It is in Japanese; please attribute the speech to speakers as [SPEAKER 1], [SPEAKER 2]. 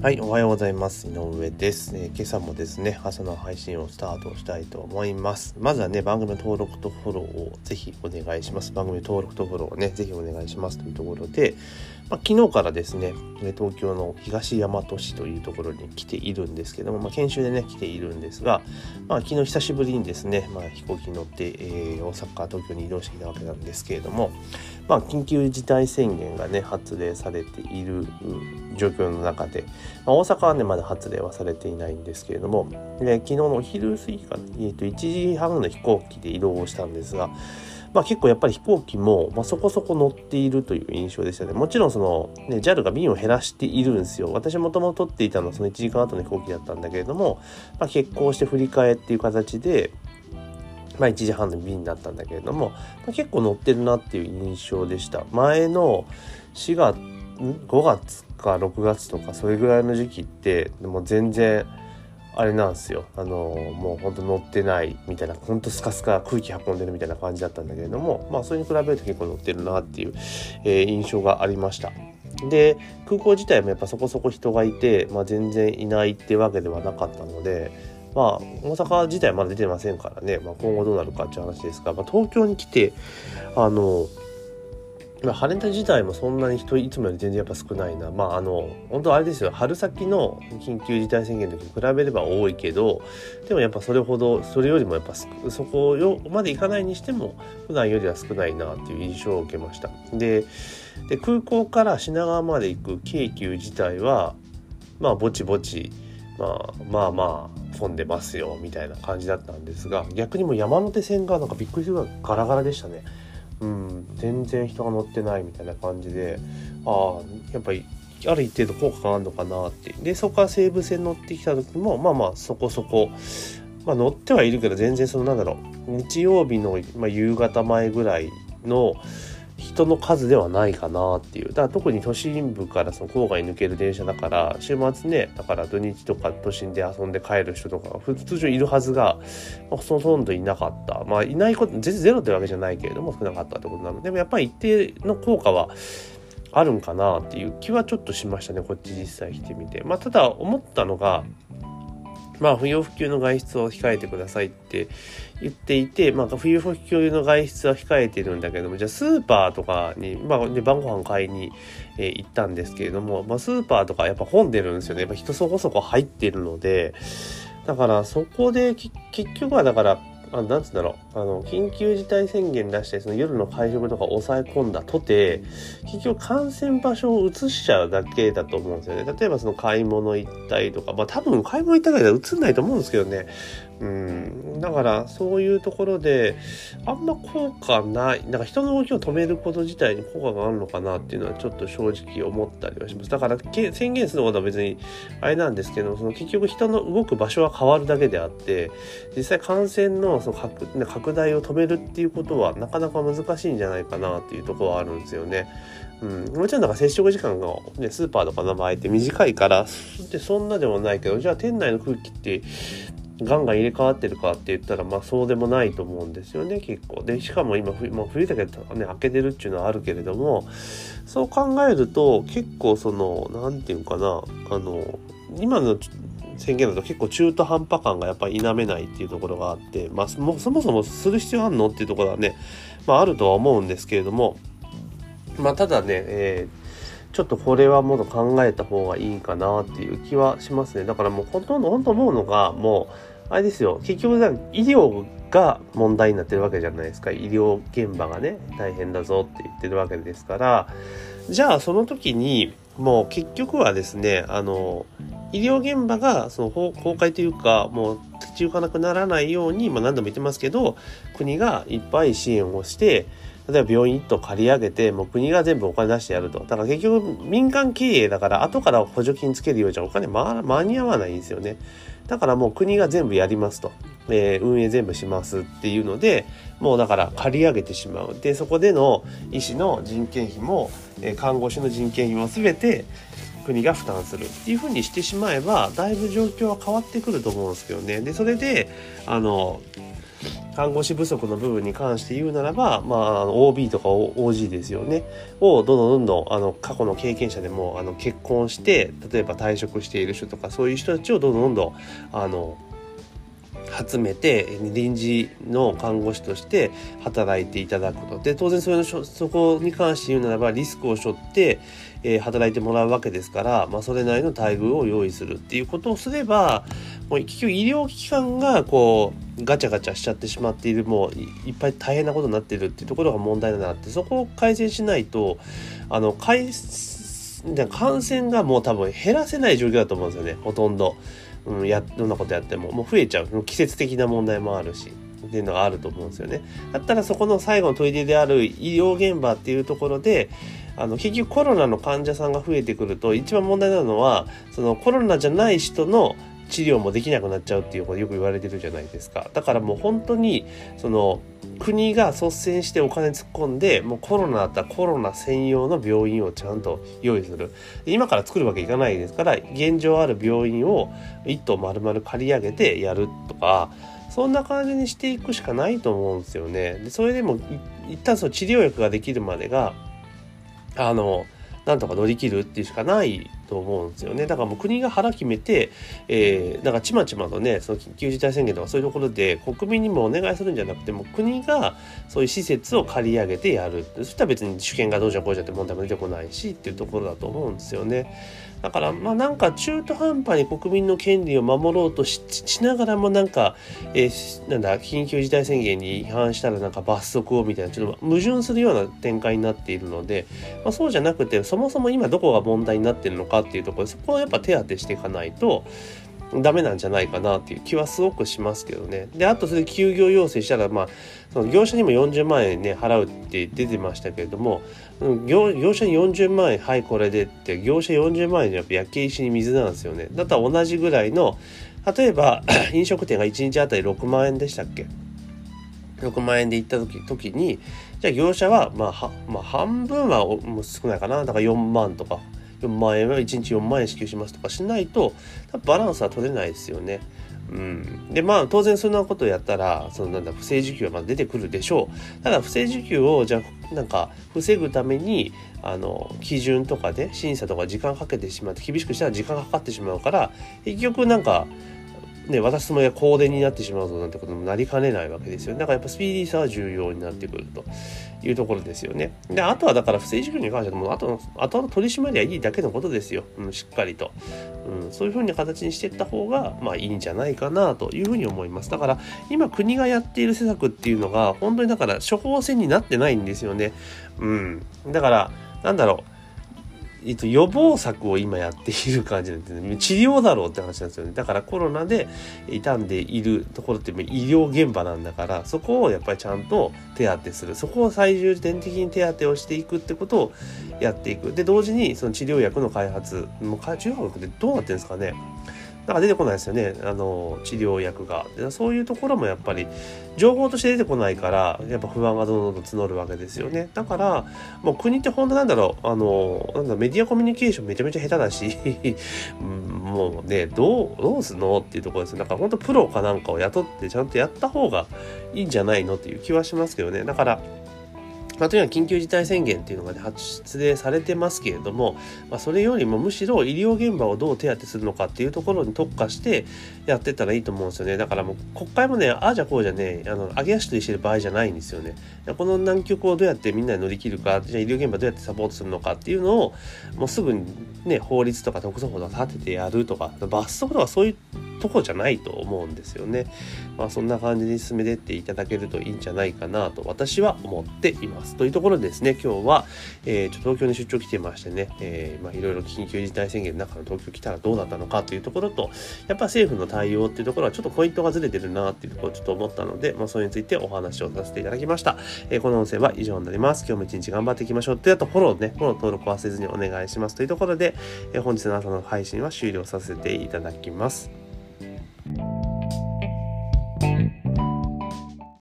[SPEAKER 1] はい、おはようございます。井上です、えー、今朝もですね、朝の配信をスタートしたいと思います。まずはね、番組の登録とフォローをぜひお願いします。番組登録とフォローをね、ぜひお願いしますというところで、まあ、昨日からですね、東京の東大和市というところに来ているんですけども、まあ、研修でね、来ているんですが、まあ、昨日久しぶりにですね、まあ、飛行機に乗って、えー、大阪、東京に移動してきたわけなんですけれども、まあ、緊急事態宣言がね、発令されている状況の中で、まあ、大阪はね、まだ発令はされていないんですけれども、で昨日のお昼過ぎか、えー、と1時半の飛行機で移動をしたんですが、まあ、結構やっぱり飛行機も、ま、そこそこ乗っているという印象でしたね。もちろんその、ね、JAL が便を減らしているんですよ。私もともと取っていたのはその1時間後の飛行機だったんだけれども、まあ、欠航して振り替えっていう形で、まあ、1時半の便だったんだけれども、まあ、結構乗ってるなっていう印象でした。前の4月、5月か6月とかそれぐらいの時期ってもう全然あれなんですよ。あのもうほんと乗ってないみたいなほんとスカスカ空気運んでるみたいな感じだったんだけれどもまあそれに比べると結構乗ってるなっていう、えー、印象がありました。で空港自体もやっぱそこそこ人がいて、まあ、全然いないってわけではなかったのでまあ大阪自体まだ出てませんからね、まあ、今後どうなるかっていう話ですが、まあ、東京に来てあのまあ、羽田自体もそんなに人いつもより全然やっぱ少ないな。まああの本当あれですよ。春先の緊急事態宣言の時に比べれば多いけどでもやっぱそれほどそれよりもやっぱそこよまで行かないにしても普段よりは少ないなっていう印象を受けました。でで空港から品川まで行く京急自体はまあぼちぼちまあまあまあ混んでますよみたいな感じだったんですが逆にもう山手線がなんかびっくりするぐらいガラガラでしたね。うん、全然人が乗ってないみたいな感じでああやっぱりある一定度効果があるのかなって。でそこから西武線乗ってきた時もまあまあそこそこ、まあ、乗ってはいるけど全然そのなんだろう日曜日の、まあ、夕方前ぐらいの人の数ではないかなっていう。だから特に都心部からその郊外に抜ける電車だから週末ねだから土日とか都心で遊んで帰る人とかが通常いるはずが、まあ、ほとんどいなかった。まあいないこと全然ゼロってわけじゃないけれども少なかったってことなのででもやっぱり一定の効果はあるんかなっていう気はちょっとしましたねこっち実際来てみて。まあただ思ったのがまあ、不要不急の外出を控えてくださいって言っていて、まあ、不要不急の外出は控えてるんだけども、じゃあスーパーとかに、まあ、で晩ご飯買いに、え、行ったんですけれども、まあ、スーパーとかやっぱ混んでるんですよね。やっぱ人そこそこ入ってるので、だからそこで結局はだからあなんつうんだろう。あの緊急事態宣言出してその夜の会食とか抑え込んだとて結局感染場所を移しちゃうだけだと思うんですよね。例えばその買い物行ったりとかまあ多分買い物行ったりでは移んないと思うんですけどね。うん。だからそういうところであんま効果ない。なんか人の動きを止めること自体に効果があるのかなっていうのはちょっと正直思ったりはします。だから宣言することは別にあれなんですけどその結局人の動く場所は変わるだけであって実際感染のその拡拡大を止めるっていうことはなかなか難しいんじゃないかなっていうところはあるんですよね。うん、もちろんなんか接触時間が、ね、スーパーとかの場合って短いからでそんなでもないけどじゃあ店内の空気ってガンガン入れ替わってるかって言ったらまあそうでもないと思うんですよね結構。でしかも今冬,、まあ、冬だけどね開けてるっていうのはあるけれどもそう考えると結構その何て言うかなあの今の宣言だと結構中途半端感がやっぱり否めないっていうところがあって、まあ、そもそもする必要あるのっていうところはね、まあ、あるとは思うんですけれどもまあただね、えーちょっとこれはもっと考えた方がいいかなっていう気はしますね。だからもうほとんど本当思うのがもうあれですよ。結局医療が問題になってるわけじゃないですか。医療現場がね大変だぞって言ってるわけですから。じゃあその時にもう結局はですねあの医療現場がその崩壊というかもう立ち行かなくならないように、まあ、何度も言ってますけど国がいっぱい支援をして例えば病院と借り上げてもう国が全部お金出してやると。だから結局民間経営だから後から補助金つけるようじゃお金間に合わないんですよね。だからもう国が全部やりますと、えー、運営全部しますっていうのでもうだから借り上げてしまう。でそこでの医師の人件費も、えー、看護師の人件費も全て国が負担するっていうふうにしてしまえばだいぶ状況は変わってくると思うんですけどね。でそれであの看護師不足の部分に関して言うならば、まあ、OB とか OG ですよね。をどんどんどんどんあの過去の経験者でもあの結婚して例えば退職している人とかそういう人たちをどんどんどんどんあの集めて臨時の看護師として働いていただくとで当然それのそこに関して言うならばリスクを背負って、えー、働いてもらうわけですから、まあ、それなりの待遇を用意するっていうことをすればもう結局医療機関がこうガチャガチャしちゃってしまっているもういっぱい大変なことになっているっていうところが問題だなってそこを改善しないとあの感染がもう多分減らせない状況だと思うんですよねほとんど。うん、やどんなことやってももう増えちゃう季節的な問題もあるしっていうのがあると思うんですよね。だったらそこの最後の砦である医療現場っていうところであの結局コロナの患者さんが増えてくると一番問題なのはそのコロナじゃない人の治療もできなくなっちゃうっていうことよく言われてるじゃないですか。だからもう本当にその国が率先してお金突っ込んでもうコロナだったらコロナ専用の病院をちゃんと用意する。今から作るわけいかないですから現状ある病院を一棟丸々借り上げてやるとかそんな感じにしていくしかないと思うんですよね。でそれでも一旦その治療薬ができるまでがあのなんとか乗り切るっていうしかないと思うんですよね。だからもう国が腹決めて、えー、だからちまちまとね、その緊急事態宣言とかそういうところで国民にもお願いするんじゃなくてもう国がそういう施設を借り上げてやる。そしたら別に主権がどうじゃこうじゃって問題も出てこないしっていうところだと思うんですよね。だからまあなんか中途半端に国民の権利を守ろうとしながらもなんか、えー、なんだ緊急事態宣言に違反したらなんか罰則をみたいなちょっと矛盾するような展開になっているので、まあ、そうじゃなくてそもそも今どこが問題になっているのかっていうところでそこをやっぱ手当てしていかないとダメなんじゃないかなっていう気はすごくしますけどね。で、あとそれ休業要請したら、まあ、その業者にも40万円ね、払うって出てましたけれども、業業者に40万円、はい、これでって、業者40万円やっぱ焼け石に水なんですよね。だったら同じぐらいの、例えば 飲食店が1日あたり6万円でしたっけ？6万円で行った時時にじゃあ業者は、まあ、まあ、半分はもう少ないかなだから4万とか4万円は1日4万円支給しますとかしないとバランスは取れないですよね。うん、でまあ当然そんなことをやったらそのなんだ不正受給はまだ出てくるでしょうただ不正受給をじゃなんか防ぐためにあの基準とかで審査とか時間かけてしまって厳しくしたら時間がかかってしまうから結局なんかね、渡すつもりが香典になってしまうぞなんてこともなりかねないわけですよね。だからやっぱスピーディーさは重要になってくるというところですよね。で、あとはだから不正受給に関してはもう後の、後の取り締まりはいいだけのことですよ。うん、しっかりと。うん、そういうふうな形にしていった方が、まあいいんじゃないかなというふうに思います。だから今国がやっている施策っていうのが本当にだから処方箋になってないんですよね。うん。だから、なんだろう。えっと、予防策を今やっている感じなんでね。治療だろうって話なんですよね。だからコロナで傷んでいるところって医療現場なんだから、そこをやっぱりちゃんと手当てする。そこを最重点的に手当てをしていくってことをやっていく。で、同時にその治療薬の開発。もう治療薬ってどうなってるんですかね。なんか出てこないですよね。あの治療薬が。そういうところもやっぱり情報として出てこないからやっぱ不安がどんどん募るわけですよね。だからもう国って本当なんだろうあのなんだメディアコミュニケーションめちゃめちゃ下手だし もうねどうどうすんのっていうところですだから本当プロかなんかを雇ってちゃんとやった方がいいんじゃないのっていう気はしますけどね。だからまあ、とにかく緊急事態宣言っていうのがね、発令されてますけれども、まあ、それよりもむしろ医療現場をどう手当てするのかっていうところに特化してやってったらいいと思うんですよね。だからもう国会もね、ああじゃこうじゃね、あの、揚げ足取りしてる場合じゃないんですよね。この難局をどうやってみんなで乗り切るか、じゃあ医療現場どうやってサポートするのかっていうのを、もうすぐにね、法律とか特措法とか立ててやるとか、罰則とかそういうとこじゃないと思うんですよね。まあそんな感じに進めてっていただけるといいんじゃないかなと私は思っています。というところでですね、今日は、えー、ちょ東京に出張来てましてね、えー、まあいろいろ緊急事態宣言の中の東京来たらどうだったのかというところと、やっぱ政府の対応っていうところはちょっとポイントがずれてるなっていうところをちょっと思ったので、まあそれについてお話をさせていただきました。えー、この音声は以上になります。今日も一日頑張っていきましょう。というあとフォローね、フォロー登録忘れずにお願いします。というところで、えー、本日の朝の配信は終了させていただきます。